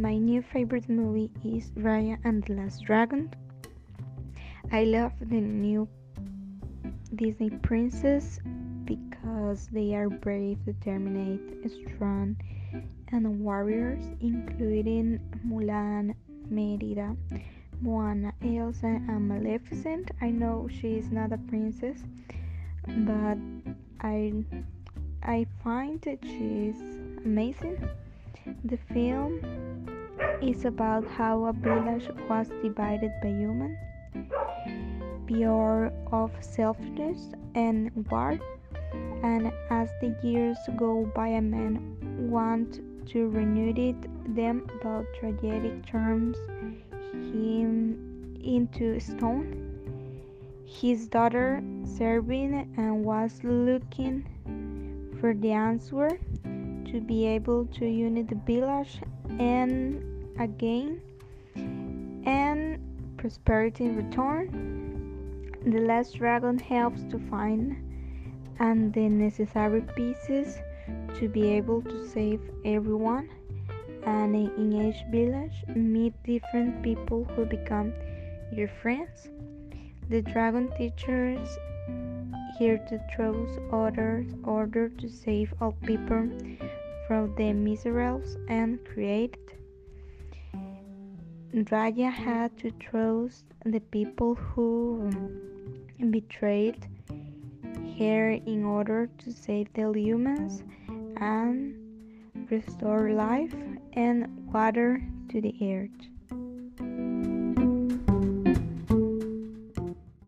My new favorite movie is Raya and the Last Dragon. I love the new Disney princess because they are brave, determined, strong, and warriors, including Mulan, Merida, Moana, Elsa, and Maleficent. I know she is not a princess, but I I find that she is amazing. The film is about how a village was divided by human, pure of selfishness and war. And as the years go by, a man wants to reunite them, but tragedy turns him into stone. His daughter, serving and was looking for the answer to be able to unite the village and again and prosperity in return. The last dragon helps to find and the necessary pieces to be able to save everyone and in each village meet different people who become your friends. The dragon teachers here to throws orders order to save all people from the miserables and created. Raya had to trust the people who betrayed her in order to save the humans and restore life and water to the earth.